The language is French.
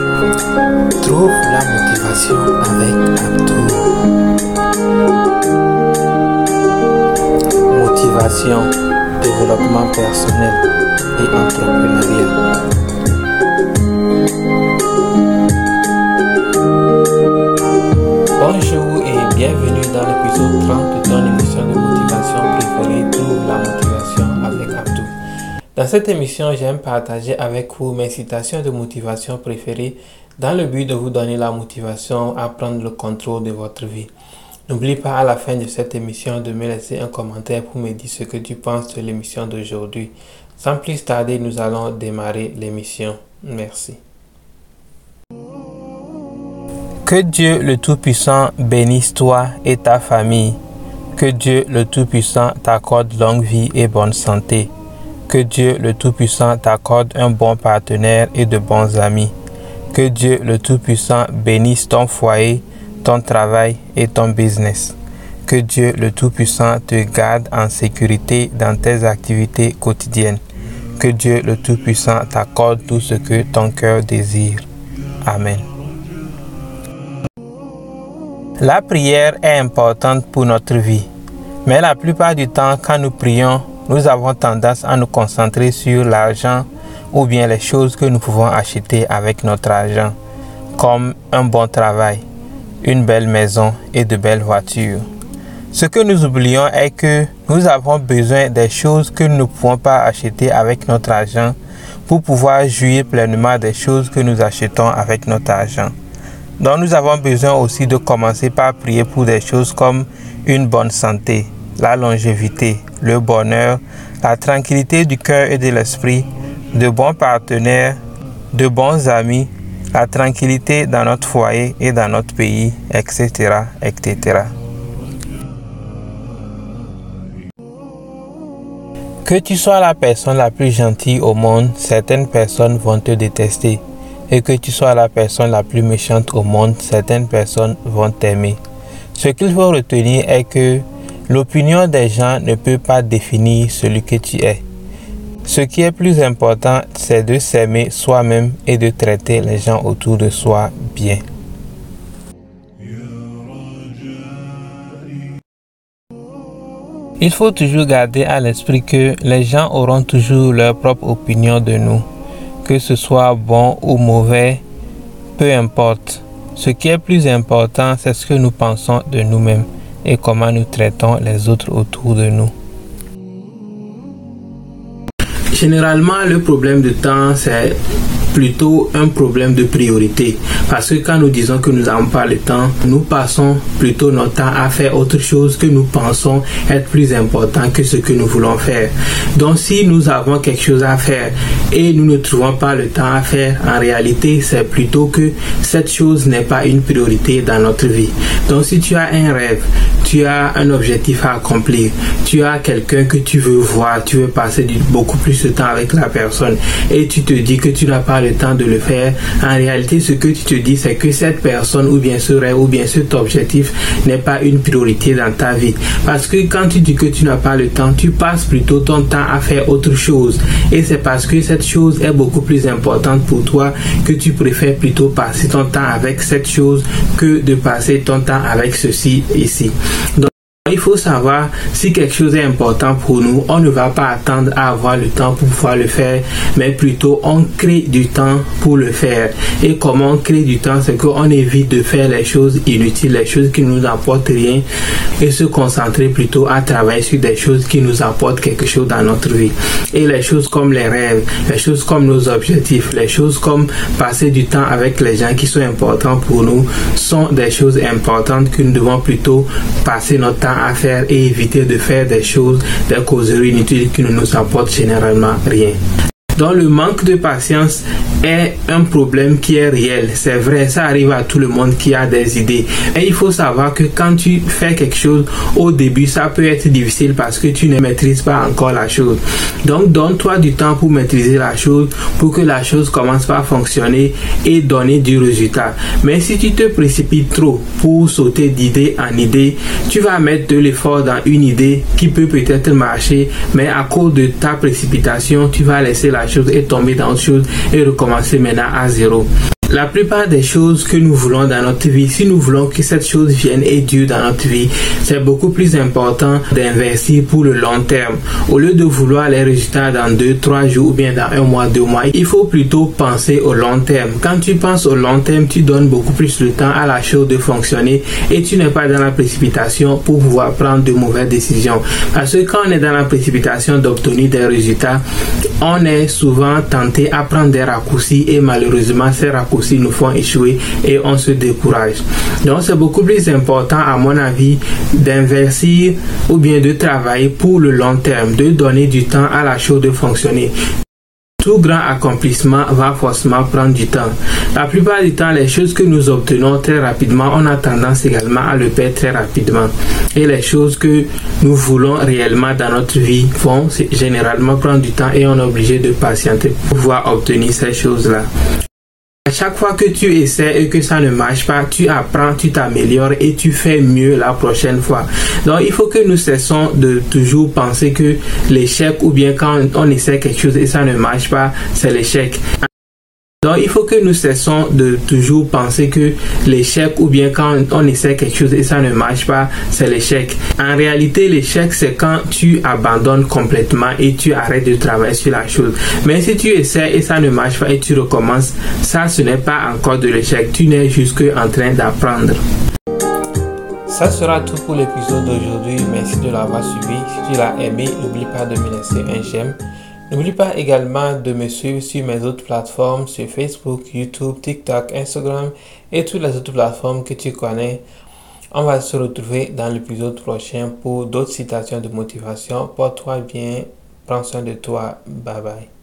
Trouve la motivation avec Abdou. Motivation, développement personnel et entrepreneurial. Bonjour et bienvenue dans l'épisode 30 de ton Dans cette émission, j'aime partager avec vous mes citations de motivation préférées dans le but de vous donner la motivation à prendre le contrôle de votre vie. N'oublie pas à la fin de cette émission de me laisser un commentaire pour me dire ce que tu penses de l'émission d'aujourd'hui. Sans plus tarder, nous allons démarrer l'émission. Merci. Que Dieu le Tout-Puissant bénisse toi et ta famille. Que Dieu le Tout-Puissant t'accorde longue vie et bonne santé. Que Dieu le Tout-Puissant t'accorde un bon partenaire et de bons amis. Que Dieu le Tout-Puissant bénisse ton foyer, ton travail et ton business. Que Dieu le Tout-Puissant te garde en sécurité dans tes activités quotidiennes. Que Dieu le Tout-Puissant t'accorde tout ce que ton cœur désire. Amen. La prière est importante pour notre vie, mais la plupart du temps, quand nous prions, nous avons tendance à nous concentrer sur l'argent ou bien les choses que nous pouvons acheter avec notre argent, comme un bon travail, une belle maison et de belles voitures. Ce que nous oublions est que nous avons besoin des choses que nous ne pouvons pas acheter avec notre argent pour pouvoir jouir pleinement des choses que nous achetons avec notre argent. Donc nous avons besoin aussi de commencer par prier pour des choses comme une bonne santé, la longévité, le bonheur, la tranquillité du cœur et de l'esprit, de bons partenaires, de bons amis, la tranquillité dans notre foyer et dans notre pays, etc. etc. Que tu sois la personne la plus gentille au monde, certaines personnes vont te détester et que tu sois la personne la plus méchante au monde, certaines personnes vont t'aimer. Ce qu'il faut retenir est que l'opinion des gens ne peut pas définir celui que tu es. Ce qui est plus important, c'est de s'aimer soi-même et de traiter les gens autour de soi bien. Il faut toujours garder à l'esprit que les gens auront toujours leur propre opinion de nous que ce soit bon ou mauvais, peu importe. Ce qui est plus important, c'est ce que nous pensons de nous-mêmes et comment nous traitons les autres autour de nous. Généralement, le problème de temps, c'est plutôt un problème de priorité. Parce que quand nous disons que nous n'avons pas le temps, nous passons plutôt notre temps à faire autre chose que nous pensons être plus important que ce que nous voulons faire. Donc si nous avons quelque chose à faire et nous ne trouvons pas le temps à faire, en réalité, c'est plutôt que cette chose n'est pas une priorité dans notre vie. Donc si tu as un rêve, tu as un objectif à accomplir, tu as quelqu'un que tu veux voir, tu veux passer beaucoup plus de temps avec la personne et tu te dis que tu n'as pas le temps de le faire, en réalité, ce que tu te dis, c'est que cette personne ou bien ce rêve ou bien cet objectif n'est pas une priorité dans ta vie. Parce que quand tu dis que tu n'as pas le temps, tu passes plutôt ton temps à faire autre chose. Et c'est parce que cette chose est beaucoup plus importante pour toi que tu préfères plutôt passer ton temps avec cette chose que de passer ton temps avec ceci ici. Il faut savoir si quelque chose est important pour nous, on ne va pas attendre à avoir le temps pour pouvoir le faire, mais plutôt on crée du temps pour le faire. Et comment on crée du temps, c'est qu'on évite de faire les choses inutiles, les choses qui nous apportent rien, et se concentrer plutôt à travailler sur des choses qui nous apportent quelque chose dans notre vie. Et les choses comme les rêves, les choses comme nos objectifs, les choses comme passer du temps avec les gens qui sont importants pour nous, sont des choses importantes que nous devons plutôt passer notre temps à faire et éviter de faire des choses, des causeries inutiles qui ne nous apportent généralement rien. Donc le manque de patience est un problème qui est réel. C'est vrai, ça arrive à tout le monde qui a des idées. Et il faut savoir que quand tu fais quelque chose au début, ça peut être difficile parce que tu ne maîtrises pas encore la chose. Donc donne-toi du temps pour maîtriser la chose, pour que la chose commence à fonctionner et donner du résultat. Mais si tu te précipites trop pour sauter d'idée en idée, tu vas mettre de l'effort dans une idée qui peut peut-être marcher, mais à cause de ta précipitation, tu vas laisser la chose et tomber dans autre chose et recommencer 0.5 na A0. La plupart des choses que nous voulons dans notre vie, si nous voulons que cette chose vienne et dure dans notre vie, c'est beaucoup plus important d'investir pour le long terme. Au lieu de vouloir les résultats dans deux, trois jours ou bien dans un mois, deux mois, il faut plutôt penser au long terme. Quand tu penses au long terme, tu donnes beaucoup plus de temps à la chose de fonctionner et tu n'es pas dans la précipitation pour pouvoir prendre de mauvaises décisions. Parce que quand on est dans la précipitation d'obtenir des résultats, on est souvent tenté à prendre des raccourcis et malheureusement ces raccourcis nous font échouer et on se décourage. Donc c'est beaucoup plus important à mon avis d'investir ou bien de travailler pour le long terme, de donner du temps à la chose de fonctionner. Tout grand accomplissement va forcément prendre du temps. La plupart du temps, les choses que nous obtenons très rapidement, on a tendance également à le perdre très rapidement. Et les choses que nous voulons réellement dans notre vie vont généralement prendre du temps et on est obligé de patienter pour pouvoir obtenir ces choses-là. À chaque fois que tu essaies et que ça ne marche pas, tu apprends, tu t'améliores et tu fais mieux la prochaine fois. Donc il faut que nous cessons de toujours penser que l'échec ou bien quand on essaie quelque chose et ça ne marche pas, c'est l'échec. Il faut que nous cessons de toujours penser que l'échec ou bien quand on essaie quelque chose et ça ne marche pas, c'est l'échec. En réalité, l'échec, c'est quand tu abandonnes complètement et tu arrêtes de travailler sur la chose. Mais si tu essaies et ça ne marche pas et tu recommences, ça, ce n'est pas encore de l'échec. Tu n'es juste en train d'apprendre. Ça sera tout pour l'épisode d'aujourd'hui. Merci de l'avoir suivi. Si tu l'as aimé, n'oublie pas de me laisser un j'aime. N'oublie pas également de me suivre sur mes autres plateformes, sur Facebook, YouTube, TikTok, Instagram et toutes les autres plateformes que tu connais. On va se retrouver dans l'épisode prochain pour d'autres citations de motivation. Porte-toi bien, prends soin de toi. Bye bye.